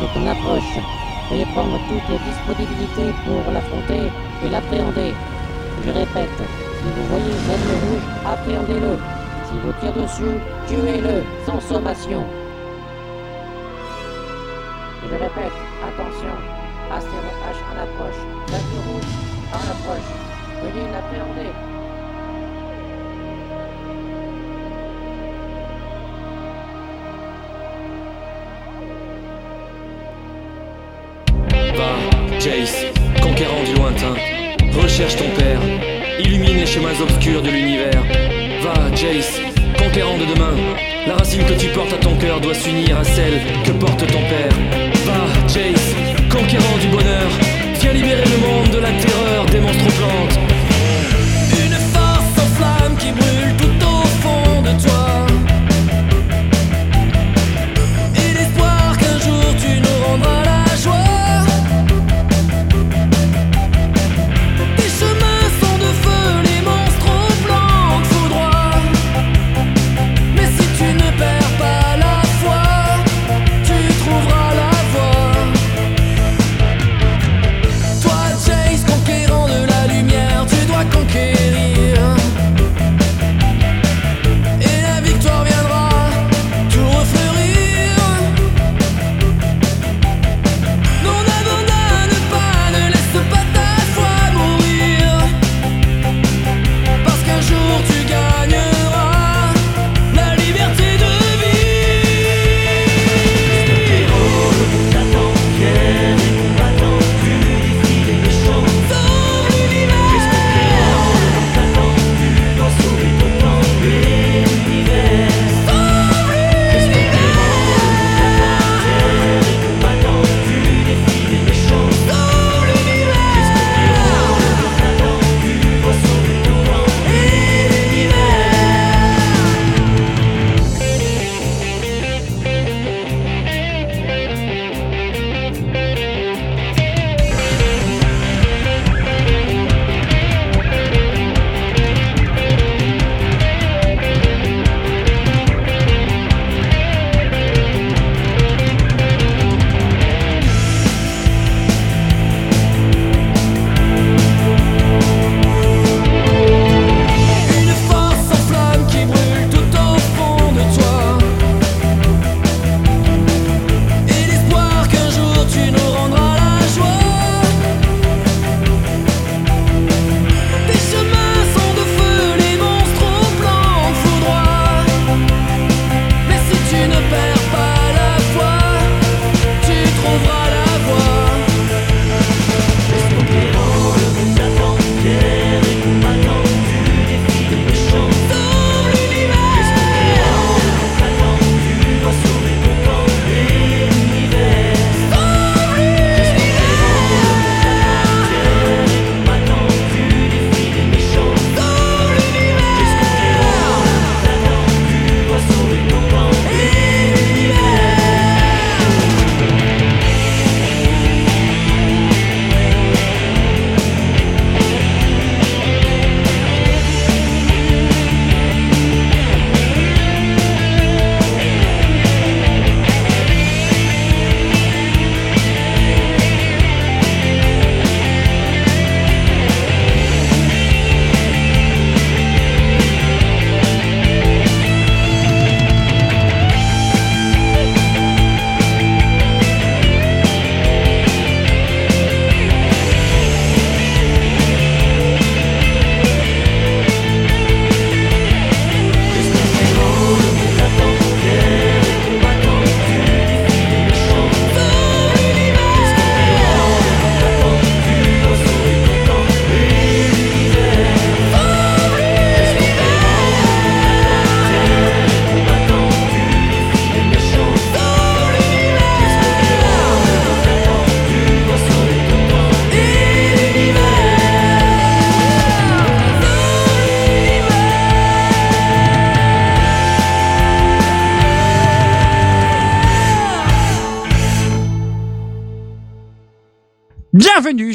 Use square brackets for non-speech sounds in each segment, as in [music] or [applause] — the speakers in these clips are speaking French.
Attention, attention, l'astéro H est en approche. Veuillez prendre toutes les disponibilités pour l'affronter et l'appréhender. Je répète, si vous voyez l'aigle rouge, appréhendez-le. S'il vous tire dessus, tuez-le, sans sommation. Je répète, Recherche ton père, illumine les chemins obscurs de l'univers. Va, Jace, conquérant de demain. La racine que tu portes à ton cœur doit s'unir à celle que porte ton père. Va, Jace, conquérant du bonheur. Viens libérer le monde de la terreur des monstres plantes. Une force sans flamme qui brûle tout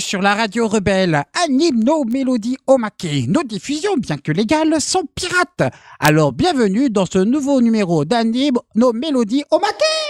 sur la radio rebelle. Anime nos mélodies au maquet. Nos diffusions, bien que légales, sont pirates. Alors bienvenue dans ce nouveau numéro d'Anime nos mélodies au maquet.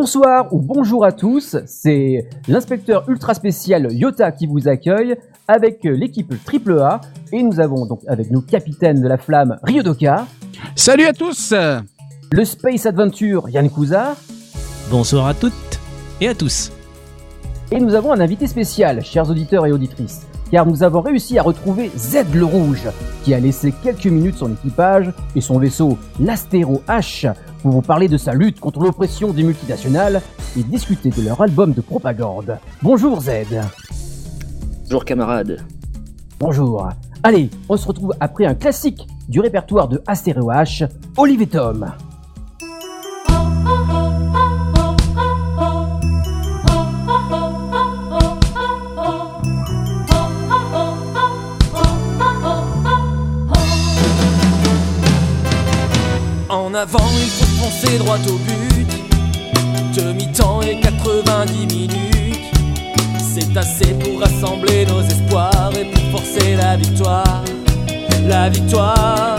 Bonsoir ou bonjour à tous, c'est l'inspecteur ultra spécial Yota qui vous accueille avec l'équipe AAA et nous avons donc avec nous capitaine de la flamme Ryodoka. Salut à tous Le Space Adventure Yann Kuza. Bonsoir à toutes et à tous. Et nous avons un invité spécial, chers auditeurs et auditrices, car nous avons réussi à retrouver Z le Rouge, qui a laissé quelques minutes son équipage et son vaisseau, l'Astéro H, pour vous parler de sa lutte contre l'oppression des multinationales et discuter de leur album de propagande. Bonjour Z. Bonjour camarades. Bonjour. Allez, on se retrouve après un classique du répertoire de Astéro H, Olivier Tom. En avant, il faut foncer droit au but. Demi-temps et 90 minutes. C'est assez pour rassembler nos espoirs et pour forcer la victoire. La victoire.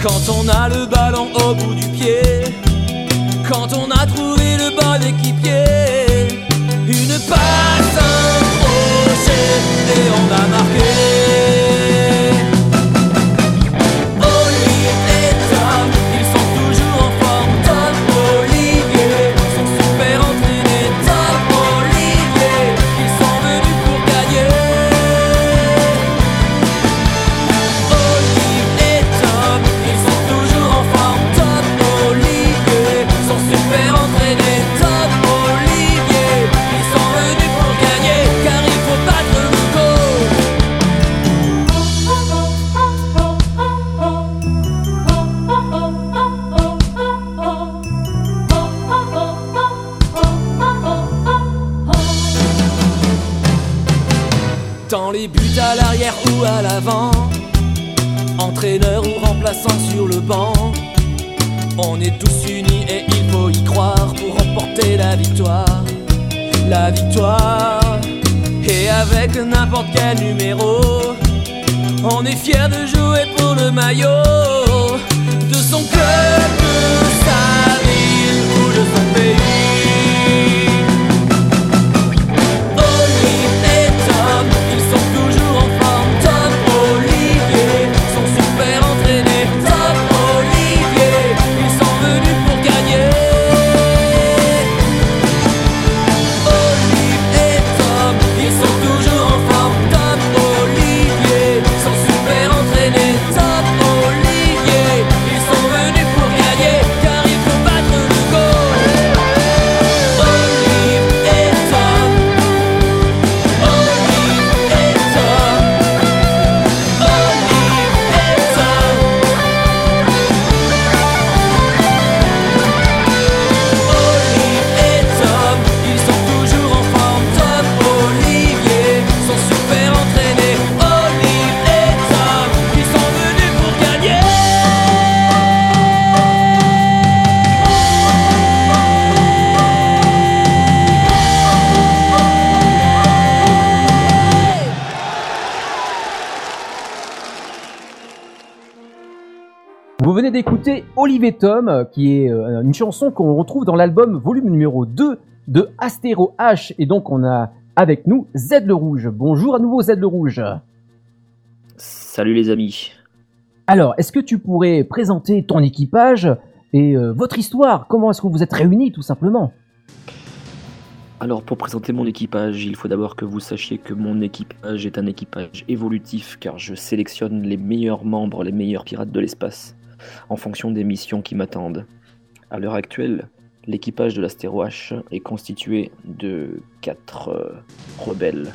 Quand on a le ballon au bout du pied. Quand on a trouvé le bon équipier. Une passe, un crochet et on entraîneur ou remplaçant sur le banc, on est tous unis et il faut y croire pour remporter la victoire. La victoire, et avec n'importe quel numéro, on est fier de jouer pour le maillot de son club, de sa ville ou de son pays. Venez d'écouter Olivier Tom, euh, qui est euh, une chanson qu'on retrouve dans l'album volume numéro 2 de Astéro H. Et donc on a avec nous Z le Rouge. Bonjour à nouveau Z le Rouge. Salut les amis. Alors, est-ce que tu pourrais présenter ton équipage et euh, votre histoire? Comment est-ce que vous êtes réunis tout simplement? Alors pour présenter mon équipage, il faut d'abord que vous sachiez que mon équipage est un équipage évolutif car je sélectionne les meilleurs membres, les meilleurs pirates de l'espace en fonction des missions qui m'attendent. À l'heure actuelle, l'équipage de l'Astéro H est constitué de quatre euh, rebelles.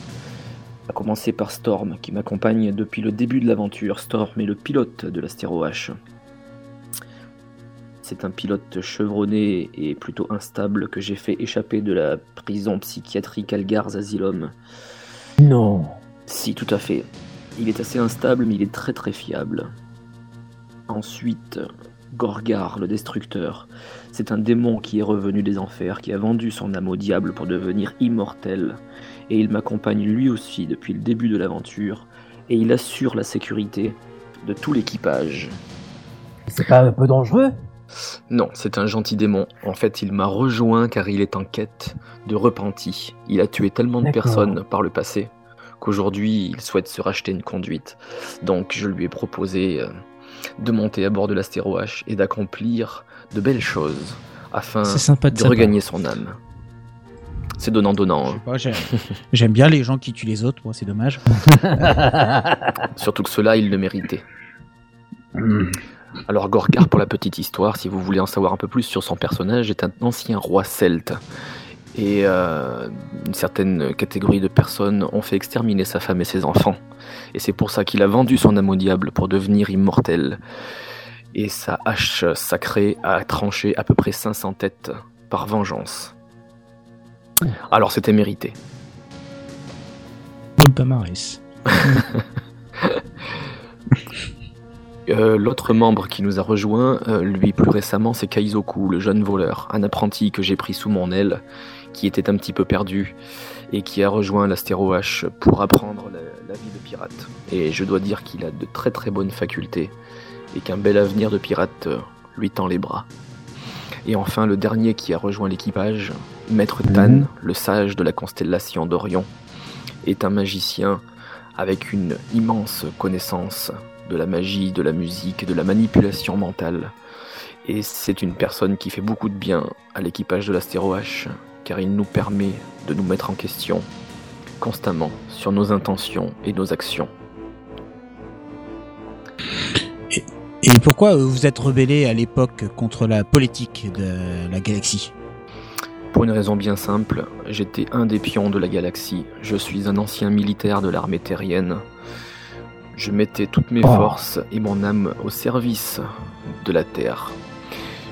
À commencer par Storm qui m'accompagne depuis le début de l'aventure. Storm est le pilote de l'Astéro H. C'est un pilote chevronné et plutôt instable que j'ai fait échapper de la prison psychiatrique Algar's Asylum. Non. Si, tout à fait. Il est assez instable, mais il est très très fiable. Ensuite, Gorgar, le destructeur. C'est un démon qui est revenu des enfers, qui a vendu son âme au diable pour devenir immortel. Et il m'accompagne lui aussi depuis le début de l'aventure, et il assure la sécurité de tout l'équipage. C'est pas un peu dangereux? Non, c'est un gentil démon. En fait, il m'a rejoint car il est en quête de repenti. Il a tué tellement de personnes par le passé qu'aujourd'hui il souhaite se racheter une conduite. Donc je lui ai proposé euh, de monter à bord de l'Astéro H et d'accomplir de belles choses afin sympa de de regagner son âme. C'est donnant-donnant. Hein. [laughs] J'aime bien les gens qui tuent les autres, moi c'est dommage. [laughs] Surtout que cela, il le méritait. Alors Gorgar, pour la petite histoire, si vous voulez en savoir un peu plus sur son personnage, est un ancien roi celte. Et euh, une certaine catégorie de personnes ont fait exterminer sa femme et ses enfants. Et c'est pour ça qu'il a vendu son âme au diable pour devenir immortel. Et sa hache sacrée a tranché à peu près 500 têtes par vengeance. Alors c'était mérité. Paul Pamares. [laughs] Euh, L'autre membre qui nous a rejoint, euh, lui plus récemment, c'est Kaizoku, le jeune voleur, un apprenti que j'ai pris sous mon aile, qui était un petit peu perdu et qui a rejoint l'Astéro H pour apprendre la, la vie de pirate. Et je dois dire qu'il a de très très bonnes facultés et qu'un bel avenir de pirate euh, lui tend les bras. Et enfin, le dernier qui a rejoint l'équipage, Maître Tan, le sage de la constellation d'Orion, est un magicien avec une immense connaissance de la magie, de la musique, de la manipulation mentale. Et c'est une personne qui fait beaucoup de bien à l'équipage de l'Astéro H, car il nous permet de nous mettre en question constamment sur nos intentions et nos actions. Et pourquoi vous êtes rebellé à l'époque contre la politique de la galaxie? Pour une raison bien simple, j'étais un des pions de la galaxie. Je suis un ancien militaire de l'armée terrienne. Je mettais toutes mes Oh. forces et mon âme au service de la Terre.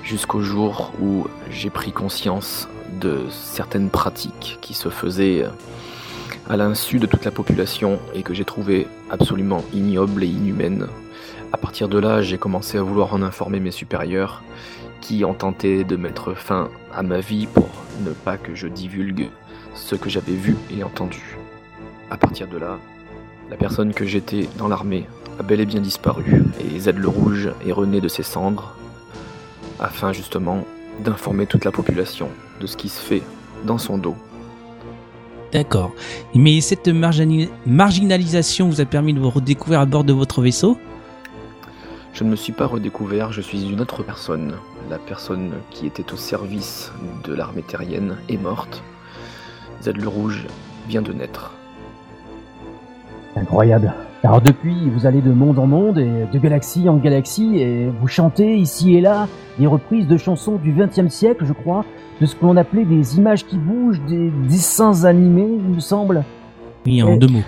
Jusqu'au jour où j'ai pris conscience de certaines pratiques qui se faisaient à l'insu de toute la population et que j'ai trouvé absolument ignobles et inhumaines. À partir de là, j'ai commencé à vouloir en informer mes supérieurs qui ont tenté de mettre fin à ma vie pour ne pas que je divulgue ce que j'avais vu et entendu. À partir de là, la personne que j'étais dans l'armée a bel et bien disparu et Z le Rouge est rené de ses cendres afin justement d'informer toute la population de ce qui se fait dans son dos. D'accord. Mais cette marginalisation vous a permis de vous redécouvrir à bord de votre vaisseau? Je ne me suis pas redécouvert, je suis une autre personne. La personne qui était au service de l'armée terrienne est morte. Z le Rouge vient de naître. Incroyable. Alors depuis, vous allez de monde en monde et de galaxie en galaxie et vous chantez ici et là des reprises de chansons du XXe siècle, je crois, de ce que l'on appelait des images qui bougent, des dessins animés, il me semble. Oui, en deux mots.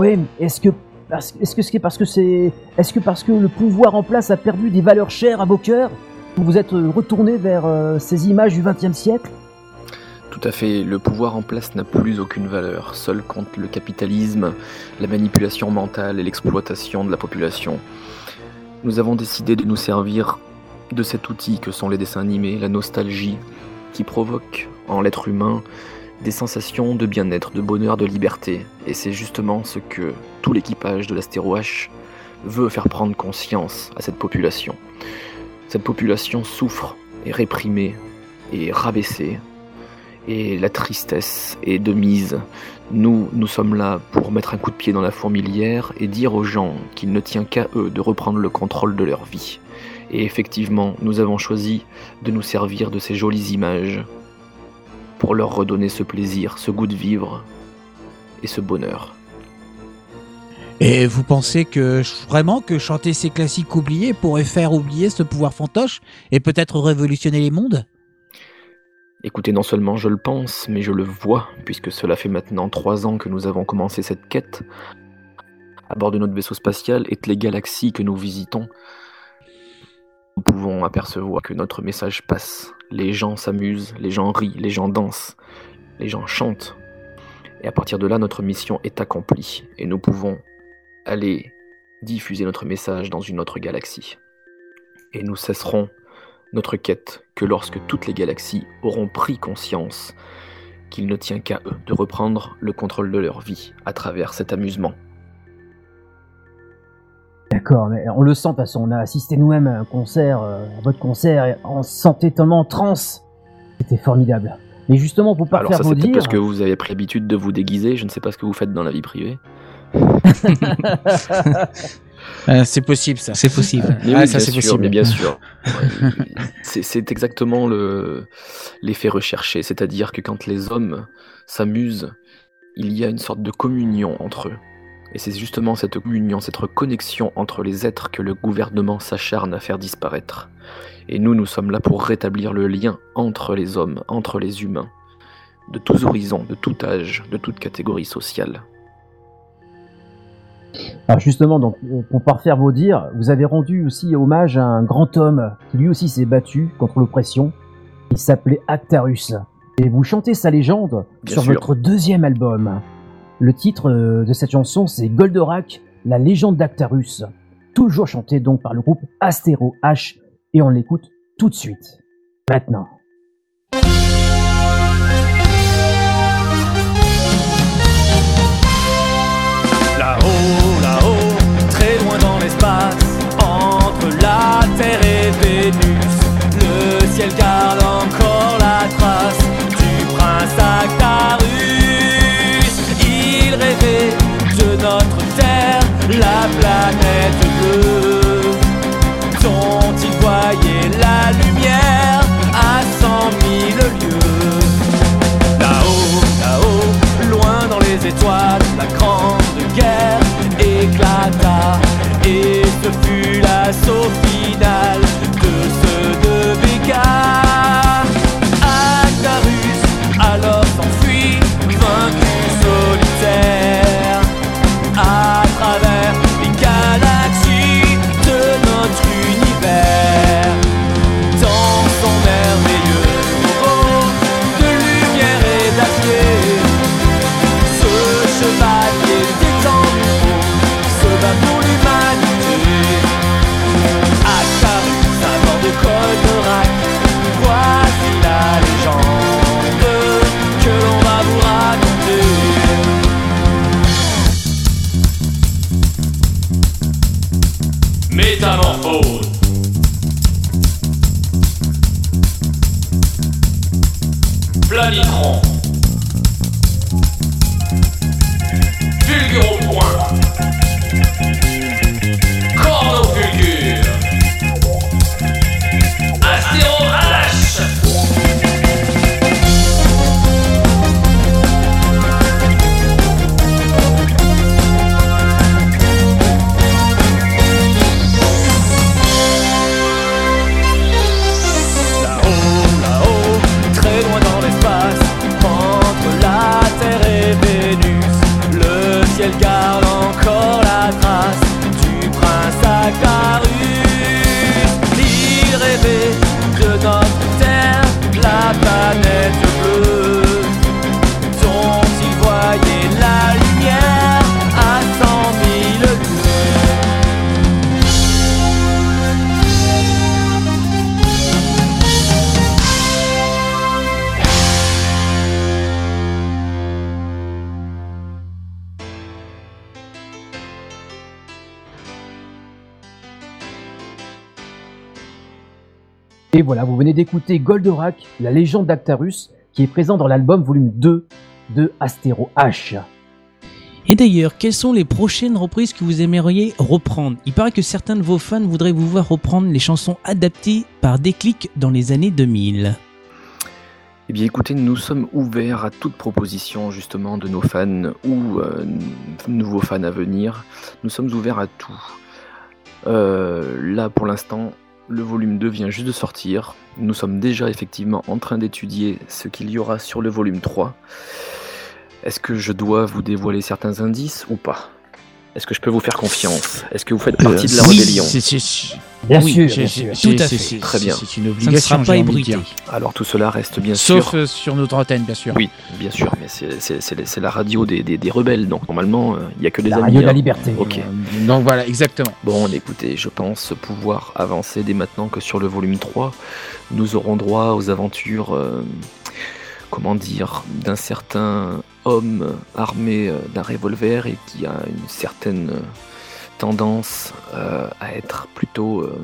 Mais est-ce que parce- est-ce que c'est parce que c'est est-ce que parce que le pouvoir en place a perdu des valeurs chères à vos cœurs, vous vous êtes retourné vers euh, ces images du XXe siècle? Tout à fait, le pouvoir en place n'a plus aucune valeur. Seul compte le capitalisme, la manipulation mentale et l'exploitation de la population. Nous avons décidé de nous servir de cet outil que sont les dessins animés, la nostalgie, qui provoque en l'être humain des sensations de bien-être, de bonheur, de liberté. Et c'est justement ce que tout l'équipage de l'Astéro H veut faire prendre conscience à cette population. Cette population souffre, est réprimée, et rabaissée, et la tristesse est de mise. Nous, nous sommes là pour mettre un coup de pied dans la fourmilière et dire aux gens qu'il ne tient qu'à eux de reprendre le contrôle de leur vie. Et effectivement, nous avons choisi de nous servir de ces jolies images pour leur redonner ce plaisir, ce goût de vivre et ce bonheur. Et vous pensez que vraiment que chanter ces classiques oubliés pourrait faire oublier ce pouvoir fantoche et peut-être révolutionner les mondes? Écoutez, non seulement je le pense, mais je le vois, puisque cela fait maintenant trois ans que nous avons commencé cette quête. À bord de notre vaisseau spatial et les galaxies que nous visitons, nous pouvons apercevoir que notre message passe. Les gens s'amusent, les gens rient, les gens dansent, les gens chantent. Et à partir de là, notre mission est accomplie, et nous pouvons aller diffuser notre message dans une autre galaxie. Et nous cesserons notre quête que lorsque toutes les galaxies auront pris conscience qu'il ne tient qu'à eux de reprendre le contrôle de leur vie à travers cet amusement. D'accord, mais on le sent, de toute façon, on a assisté nous-mêmes à un concert, euh, à votre concert, et on se sentait tellement en transe. C'était formidable. Mais justement, pour pas Alors faire ça vos dires... parce que vous avez pris l'habitude de vous déguiser, je ne sais pas ce que vous faites dans la vie privée. [laughs] [laughs] Euh, C'est possible ça. C'est possible. Mais Ah, oui, ça, bien c'est sûr, possible. mais bien sûr. [laughs] Ouais, c'est exactement le l'effet recherché, c'est-à-dire que quand les hommes s'amusent, il y a une sorte de communion entre eux. Et c'est justement cette communion, cette reconnexion entre les êtres que le gouvernement s'acharne à faire disparaître. Et nous, nous sommes là pour rétablir le lien entre les hommes, entre les humains, de tous horizons, de tout âge, de toute catégorie sociale. Alors justement, donc, pour pas refaire vos dires, vous avez rendu aussi hommage à un grand homme qui lui aussi s'est battu contre l'oppression. Il s'appelait Actarus. Et vous chantez sa légende Bien sur sûr. votre deuxième album. Le titre euh, de cette chanson, c'est Goldorak, la légende d'Actarus. Toujours chanté donc par le groupe Astéro H. Et on l'écoute tout de suite. Maintenant. Là-haut, la planète bleue, dont il voyait la lumière à cent mille lieues. Là-haut, là-haut, loin dans les étoiles, la grande guerre éclata. Et ce fut l'assaut final ciel garde encore la trace du prince. Il voilà, vous venez d'écouter Goldorak, la légende d'Actarus, qui est présent dans l'album volume 2 de Astéro H. Et d'ailleurs, quelles sont les prochaines reprises que vous aimeriez reprendre? Il paraît que certains de vos fans voudraient vous voir reprendre les chansons adaptées par Déclic dans les années 2000. Eh bien écoutez, nous sommes ouverts à toute proposition justement de nos fans ou euh, nouveaux fans à venir. Nous sommes ouverts à tout. Euh, là pour l'instant, le volume 2 vient juste de sortir. Nous sommes déjà effectivement en train d'étudier ce qu'il y aura sur le volume 3. Est-ce que je dois vous dévoiler certains indices ou pas? Est-ce que je peux vous faire confiance Est-ce que vous faites partie de la oui, rébellion c'est- c'est- Bien oui, sûr, bien. Tout à fait. Très bien. C'est une Ça ne sera pas ébruité. Alors tout cela reste bien Sauf sûr. euh, sur notre antenne, bien sûr. Oui, bien sûr, mais c'est- la radio des, des- des rebelles, donc normalement euh, il n'y a que des La amis. radio de la hein. liberté. Ok. Euh, Donc voilà, exactement. Bon, écoutez, je pense pouvoir avancer dès maintenant que sur le volume 3, nous aurons droit aux aventures, euh, comment dire, d'un certain homme armé euh, d'un revolver et qui a une certaine euh, tendance euh, à être plutôt euh,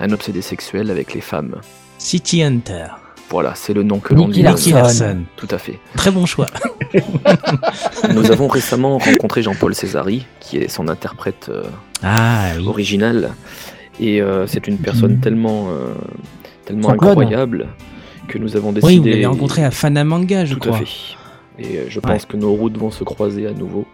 un obsédé sexuel avec les femmes. City Hunter. Voilà, c'est le nom que l'on lui donne. Nicky Larson. Larson. Tout à fait. Très bon choix. [laughs] [laughs] Nous avons récemment rencontré Jean-Paul Césari, qui est son interprète euh, Ah oui. original. Et euh, c'est une personne tellement, euh, tellement clone. incroyable que nous avons Oui, décidé. vous l'avez rencontré à Fanamanga, je Tout crois. à fait. Et euh, je pense que nos routes vont se croiser à nouveau.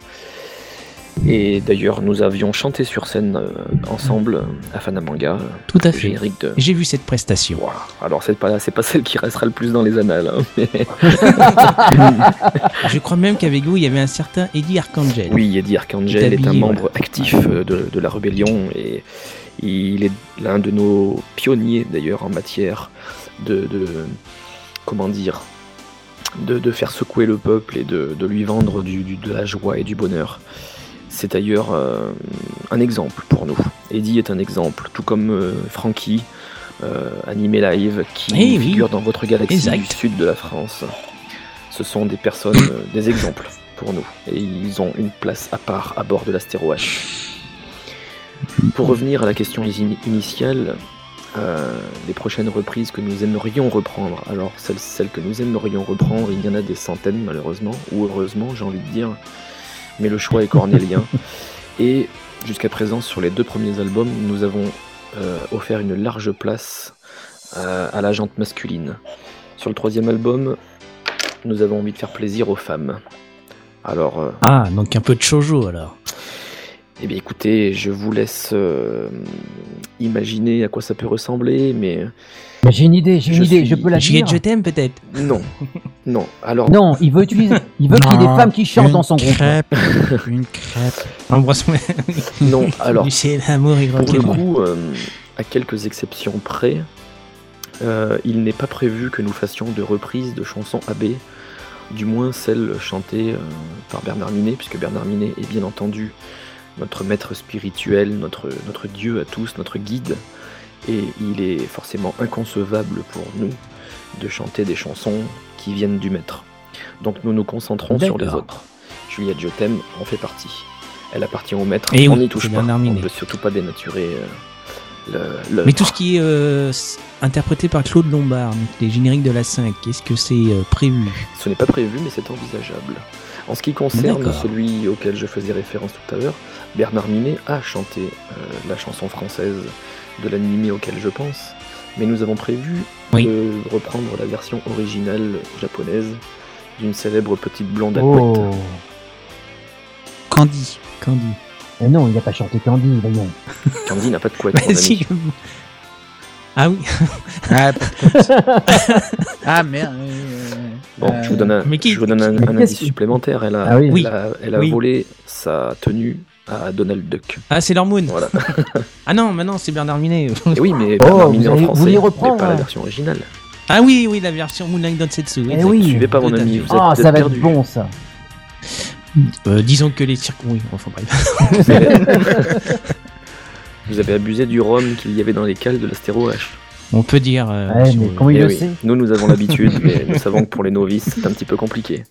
Et d'ailleurs, nous avions chanté sur scène euh, ensemble à Fanamanga, euh, Tout à fait. de. J'ai vu cette prestation. Alors c'est pas c'est pas celle qui restera le plus dans les annales, hein, mais [laughs] Je crois même qu'avec vous, il y avait un certain Eddie Archangel. oui, Eddie Archangel Il est est un membre actif euh, de, de la rébellion et il est l'un de nos pionniers d'ailleurs en matière de, de- comment dire de, de faire secouer le peuple et de, de lui vendre du, du- de la joie et du bonheur. C'est d'ailleurs euh, un exemple pour nous. Eddie est un exemple, tout comme euh, Frankie, euh, animé live, qui Eh oui. figure dans votre galaxie Exact. du sud de la France. Ce sont des personnes, euh, des exemples pour nous, et ils ont une place à part à bord de l'Astéro H. Pour revenir à la question ini- initiale, euh, les prochaines reprises que nous aimerions reprendre, alors celles, celles que nous aimerions reprendre, il y en a des centaines malheureusement, ou heureusement j'ai envie de dire, mais le choix est cornélien. [laughs] Et jusqu'à présent, sur les deux premiers albums, nous avons euh, offert une large place euh, à la jante masculine. Sur le troisième album, nous avons envie de faire plaisir aux femmes. Alors, Ah, donc un peu de shoujo alors. Eh bien écoutez, je vous laisse euh, imaginer à quoi ça peut ressembler, mais Mais j'ai une idée, j'ai une Je idée, suis- je peux la Juliette, dire. je t'aime peut-être. non, [laughs] non. Alors, Non, il veut utiliser, il veut qu'il y ait des femmes qui chantent une dans son groupe. crêpe, une crêpe. Embrasse-moi. non. Alors, l'amour Pour le coup, euh, à quelques exceptions près, euh, il n'est pas prévu que nous fassions de reprises de chansons AB, du moins celles chantées euh, par Bernard Minet, puisque Bernard Minet est bien entendu notre maître spirituel, notre, notre Dieu à tous, notre guide, et il est forcément inconcevable pour nous de chanter des chansons qui viennent du maître. Donc nous nous concentrons sur les autres. Juliette Je t'aime en fait partie. Elle appartient au maître, Et on oui, n'y touche pas. On ne peut surtout pas dénaturer euh, le, le- Mais tout ce qui est euh, interprété par Claude Lombard, les génériques de la 5, est-ce que c'est euh, prévu? Ce n'est pas prévu, mais c'est envisageable. En ce qui concerne celui auquel je faisais référence tout à l'heure, Bernard Minet a chanté euh, la chanson française de l'animé auquel je pense, mais nous avons prévu Oui. de reprendre la version originale japonaise d'une célèbre petite blonde à Oh. couette. Candy. Candy. Mais non, il n'a pas chanté Candy, voyons. Candy n'a pas de couette. [laughs] Si, je- Ah oui, Ah, [laughs] ah merde. euh, Bon, je vous donne un, Mais qui- je vous donne un, mais un qu'est-ce indice supplémentaire. Elle a, Ah oui. elle a, elle a Oui. volé sa tenue à Donald Duck. ah c'est. Voilà. [laughs] Ah non, maintenant c'est Bernard Minet. Et oui, mais [laughs] Oh, Bernard vous Minet en vous français, voulez mais reprendre, pas la hein. version originale. ah oui, oui, la version Moonlight Densetsu. Eh oui. Suivez pas mon ami, vous êtes, Ah, vous ça va perdu. être bon, ça. Euh, disons que les circuits. Oui, enfin bref. Vous avez abusé du rhum qu'il y avait dans les cales de l'astéro H. On peut dire. euh, Ouais, mais comment il Eh le oui, sait Nous, nous avons [laughs] l'habitude, mais nous savons que pour les novices, c'est un petit peu compliqué.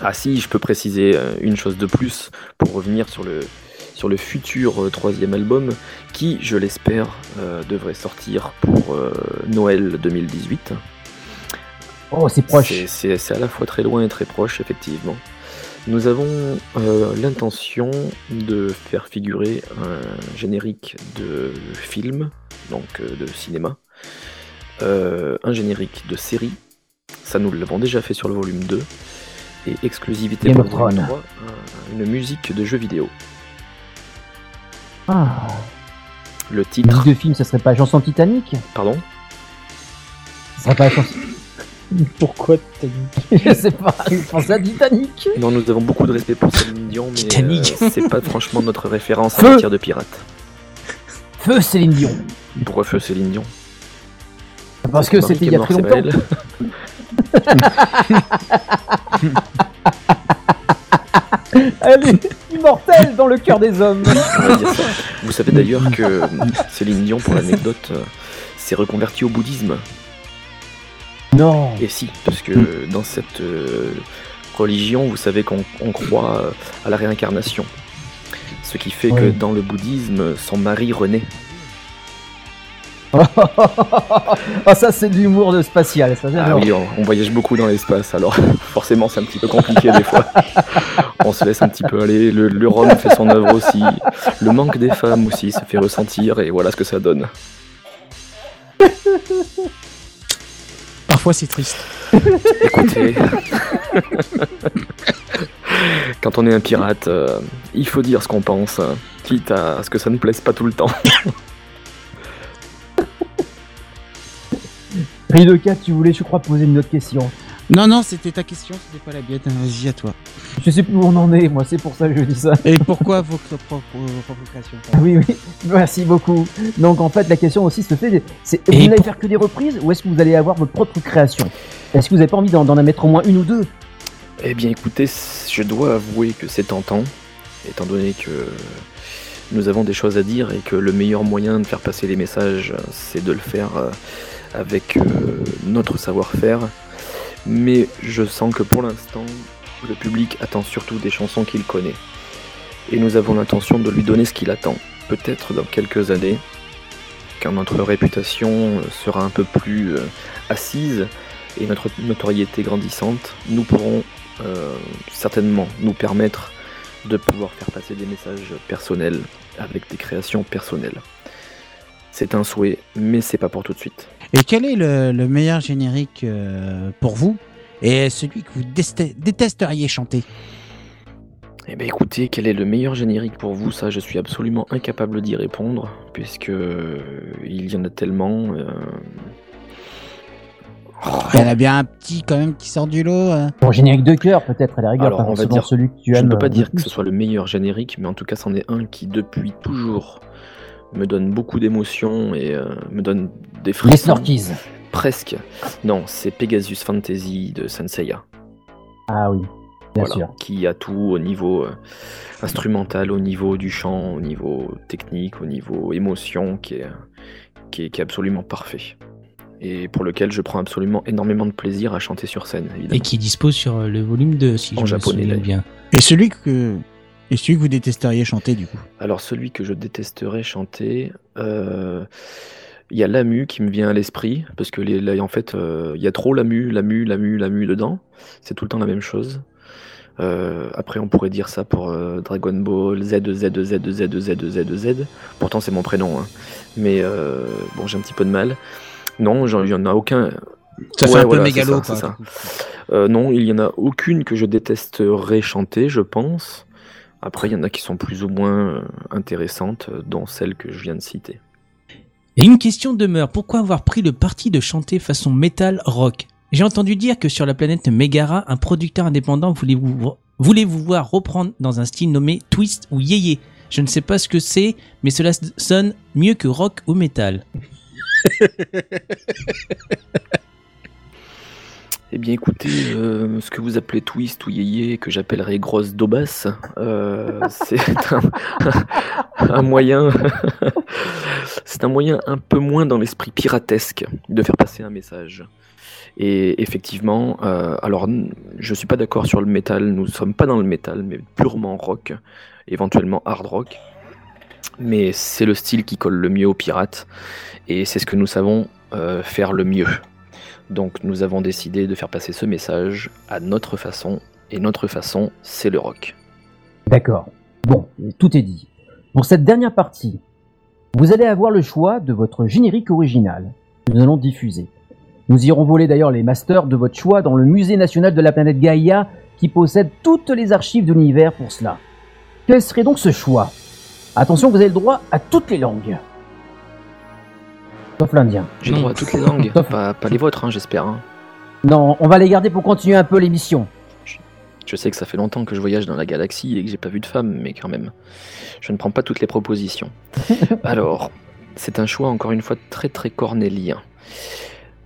Ah si, je peux préciser euh, une chose de plus pour revenir sur le, sur le futur euh, troisième album qui, je l'espère, euh, devrait sortir pour euh, Noël 2018. Oh, c'est proche. C'est à la fois très loin et très proche, effectivement. Nous avons euh, l'intention de faire figurer un générique de film, donc euh, de cinéma, euh, un générique de série. Ça, nous l'avons déjà fait sur le volume 2. Et exclusivité Game pour le volume Thrones. 3, un- une musique de jeu vidéo. Ah, Le titre, musique de film, ça serait pas chanson Titanic? Pardon? Ça serait pas chanson. Pourquoi dit Je sais pas, je pense à Titanic. Non, nous avons beaucoup de respect pour Céline Dion, mais Titanic. euh, c'est pas franchement notre référence en Feu. matière de pirate. Feu Céline Dion. Pourquoi feu Céline Dion Parce que c'était il y a très longtemps. elle [laughs] Elle est immortelle dans le cœur des hommes. On va dire ça. Vous savez d'ailleurs que Céline Dion, pour l'anecdote, euh, s'est reconvertie au bouddhisme. Non. Et si, parce que dans cette euh, religion, vous savez qu'on on croit euh, à la réincarnation. Ce qui fait que dans le bouddhisme, son mari renaît. [laughs] Ah ça c'est de l'humour de spatial, ça Ah oui, on, on voyage beaucoup dans l'espace, alors [laughs] forcément c'est un petit peu compliqué des fois. [laughs] On se laisse un petit peu aller, le, le rhum fait son œuvre aussi, le manque des femmes aussi se fait ressentir, et voilà ce que ça donne. C'est triste. [laughs] Écoutez, [laughs] quand on est un pirate, euh, il faut dire ce qu'on pense, hein, quitte à ce que ça ne plaise pas tout le temps. [laughs] Ridoka, tu voulais je crois poser une autre question. Non, non, c'était ta question, c'était pas la mienne. Vas-y, à toi. Je sais plus où on en est, moi c'est pour ça que je dis ça. Et pourquoi vos, propres- créations Oui, oui, merci beaucoup. Donc en fait, la question aussi se fait, c'est vous n'allez pour- faire que des reprises ou est-ce que vous allez avoir votre propre création? Est-ce que vous n'avez pas envie d'en d'en mettre au moins une ou deux? Eh bien écoutez, je dois avouer que c'est tentant, étant donné que nous avons des choses à dire et que le meilleur moyen de faire passer les messages, c'est de le faire euh, avec euh, notre savoir-faire. Mais je sens que pour l'instant, le public attend surtout des chansons qu'il connaît. Et nous avons l'intention de lui donner ce qu'il attend. Peut-être dans quelques années, quand notre réputation euh, sera un peu plus euh, assise et notre notoriété grandissante, nous pourrons euh, certainement nous permettre de pouvoir faire passer des messages personnels avec des créations personnelles. C'est un souhait, mais c'est pas pour tout de suite. Et quel est le, le meilleur générique euh, pour vous Et celui que vous détesteriez chanter? Eh bien écoutez, quel est le meilleur générique pour vous? Ça, je suis absolument incapable d'y répondre, puisque euh, il y en a tellement. euh, Il y en a bien un petit quand même qui sort du lot. euh. Bon, générique de cœur peut-être à la rigueur, Alors, on va dire- celui que tu Je aimes. ne peux pas dire que ce soit le meilleur générique, mais en tout cas, c'en est un qui, depuis toujours, me donne beaucoup d'émotions et euh, me donne des Les frissons. Snorkies. Presque. Non, c'est Pegasus Fantasy de Senseiya. Ah oui, bien Voilà, sûr. qui a tout au niveau euh, instrumental, au niveau du chant, au niveau technique, au niveau émotion, qui est, qui est, qui est absolument parfait. Et pour lequel je prends absolument énormément de plaisir à chanter sur scène, évidemment. Et qui dispose sur euh, le volume 2, si En je me japonais, souviens d'ailleurs. bien. Et celui que et celui que vous détesteriez chanter du coup Alors celui que je détesterais chanter, euh, il y a Lamu qui me vient à l'esprit, parce que les, là, en fait, euh, il y a trop Lamu, Lamu, Lamu, Lamu dedans. C'est tout le temps la même chose. Euh, après, on pourrait dire ça pour euh, Dragon Ball Z, Z, Z, Z, Z, Z, Z. Pourtant, c'est mon prénom. hein. Mais euh, bon, j'ai un petit peu de mal. Non, il y en a aucun. Ça fait un voilà, peu mégalo ça, quoi. ça. Euh, non, il y en a aucune que je détesterais chanter, je pense. Après, il y en a qui sont plus ou moins euh, intéressantes, euh, dont celle que je viens de citer. Et une question demeure, pourquoi avoir pris le parti de chanter façon metal rock? J'ai entendu dire que sur la planète Megara, un producteur indépendant voulait vous, voulait vous voir reprendre dans un style nommé twist ou yéyé. Je ne sais pas ce que c'est, mais cela sonne mieux que rock ou metal. [laughs] Eh bien, écoutez, euh, ce que vous appelez twist ou yéyé, que j'appellerais grosse daubasse, euh, [laughs] c'est un, [laughs] moyen, [laughs] c'est un moyen un peu moins dans l'esprit piratesque de faire passer un message. Et effectivement, euh, alors je suis pas d'accord sur le métal, nous sommes pas dans le métal, mais purement rock, éventuellement hard rock. Mais c'est le style qui colle le mieux aux pirates, et c'est ce que nous savons faire le mieux. Donc nous avons décidé de faire passer ce message à notre façon, et notre façon, c'est le rock. D'accord. Bon, tout est dit. Pour cette dernière partie, vous allez avoir le choix de votre générique original. nous allons diffuser. Nous irons voler d'ailleurs les masters de votre choix dans le musée national de la planète Gaïa qui possède toutes les archives de l'univers pour cela. Quel serait donc ce choix? Attention, vous avez le droit à toutes les langues. Sauf l'indien. J'ai Non. droit à toutes les langues. Sauf- pas, pas les vôtres, hein, j'espère. hein. Non, on va les garder pour continuer un peu l'émission. Je sais que ça fait longtemps que je voyage dans la galaxie et que j'ai pas vu de femme, mais quand même, je ne prends pas toutes les propositions. [laughs] Alors, c'est un choix encore une fois très très cornélien.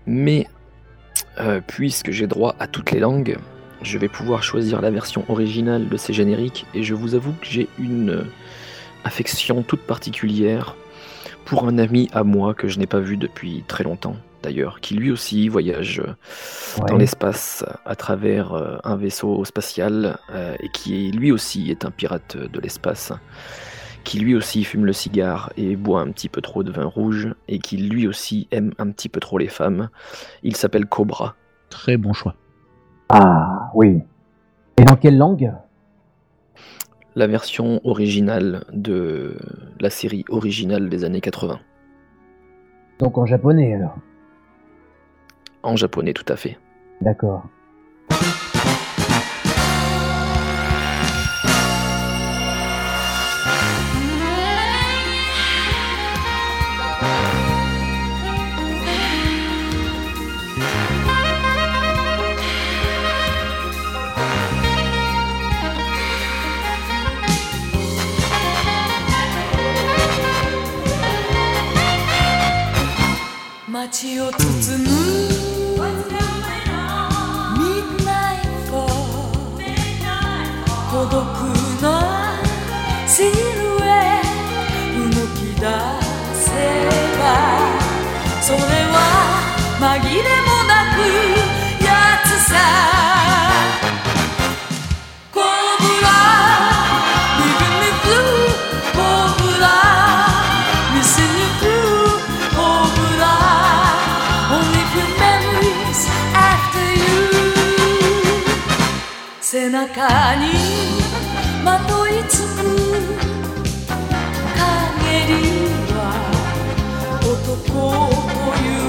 Mais euh, puisque j'ai droit à toutes les langues, je vais pouvoir choisir la version originale de ces génériques et je vous avoue que j'ai une euh, affection toute particulière pour un ami à moi que je n'ai pas vu depuis très longtemps d'ailleurs, qui lui aussi voyage euh, dans l'espace à travers euh, un vaisseau spatial euh, et qui lui aussi est un pirate de l'espace, qui lui aussi fume le cigare et boit un petit peu trop de vin rouge et qui lui aussi aime un petit peu trop les femmes. Il s'appelle Cobra. Très bon choix. Ah, oui. Et dans quelle langue? La version originale de la série originale des années 80. Donc en japonais alors? En japonais tout à fait. D'accord. 中にまといつく陰りは男という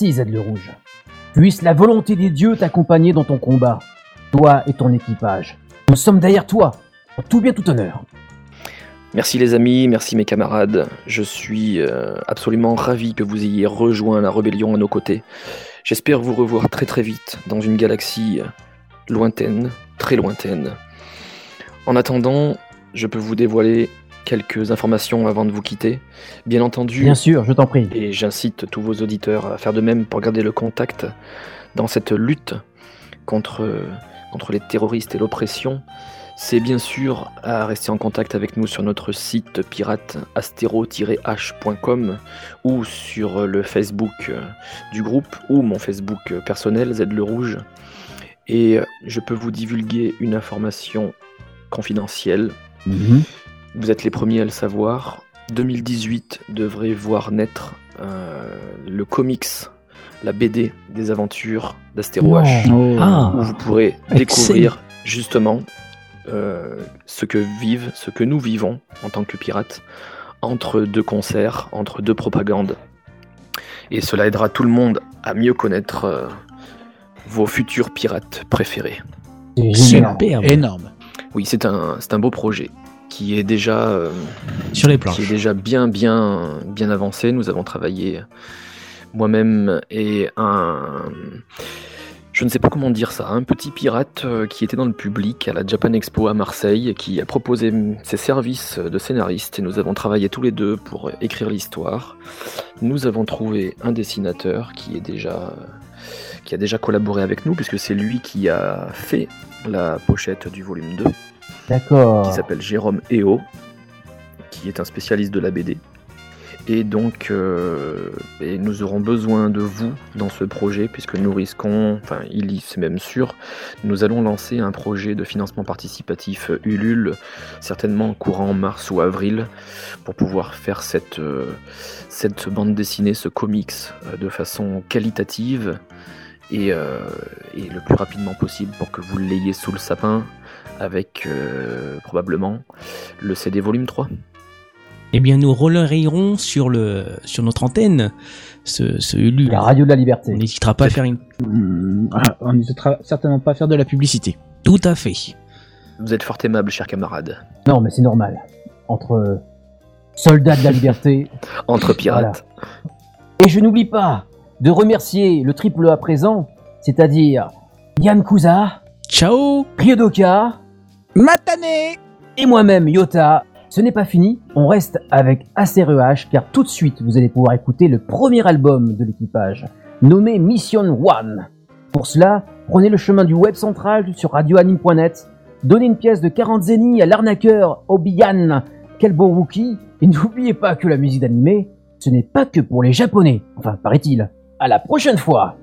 Merci Z le Rouge. Puisse la volonté des dieux t'accompagner dans ton combat, toi et ton équipage. Nous sommes derrière toi, en tout bien tout honneur. Merci les amis, merci mes camarades. Je suis euh, absolument ravi que vous ayez rejoint la rébellion à nos côtés. J'espère vous revoir très très vite dans une galaxie lointaine, très lointaine. En attendant, je peux vous dévoiler quelques informations avant de vous quitter. Bien entendu, Bien sûr, je t'en prie. et j'incite tous vos auditeurs à faire de même pour garder le contact dans cette lutte contre, contre les terroristes et l'oppression. c'est bien sûr à rester en contact avec nous sur notre site pirate astero-h.com ou sur le Facebook du groupe ou mon Facebook personnel Z le Rouge. Et je peux vous divulguer une information confidentielle. Mhm. Vous êtes les premiers à le savoir. 2018 devrait voir naître euh, le comics, la BD des aventures d'Astéro H, Oh. Ah, où vous pourrez découvrir justement euh, ce que vivent, ce que nous vivons en tant que pirates entre deux concerts, entre deux propagandes. Et cela aidera tout le monde à mieux connaître euh, vos futurs pirates préférés. Superbe. Énorme. Oui, c'est un, c'est un beau projet qui est déjà euh, Sur les qui planches. est déjà bien bien bien avancé. Nous avons travaillé moi-même et un je ne sais pas comment dire ça, un petit pirate euh, qui était dans le public à la Japan Expo à Marseille, qui a proposé ses services de scénariste et nous avons travaillé tous les deux pour écrire l'histoire. Nous avons trouvé un dessinateur qui est déjà qui a déjà collaboré avec nous puisque c'est lui qui a fait la pochette du volume 2 D'accord. qui s'appelle Jérôme Eo, qui est un spécialiste de la BD. Et donc, euh, nous aurons besoin de vous dans ce projet, puisque nous risquons, enfin, il y- c'est même sûr, nous allons lancer un projet de financement participatif Ulule, certainement courant mars ou avril, pour pouvoir faire cette, euh, cette bande dessinée, ce comics, euh, de façon qualitative et le plus rapidement possible pour que vous l'ayez sous le sapin, avec euh, probablement le CD volume 3. Eh bien, nous relayerons sur le sur notre antenne ce, ce Ulu. La radio de la liberté. On n'hésitera pas à faire une. Hmm, ah, on n'hésitera certainement pas à faire de la publicité. Tout à fait. Vous êtes fort aimable, chers camarades. Non, mais c'est normal. Entre euh, soldats de la liberté. [laughs] Entre pirates. Et je n'oublie pas de remercier le triple A présent, c'est-à-dire Yann Kuza, Ciao. Ryodoka Matané et moi-même Yota. Ce n'est pas fini, on reste avec ACREH car tout de suite vous allez pouvoir écouter le premier album de l'équipage, nommé Mission One. Pour cela, prenez le chemin du web central sur radioanime.net, donnez une pièce de 40 zénith à l'arnaqueur Obiyan, quel beau rookie, et n'oubliez pas que la musique d'animé, ce n'est pas que pour les japonais, enfin paraît-il. À la prochaine fois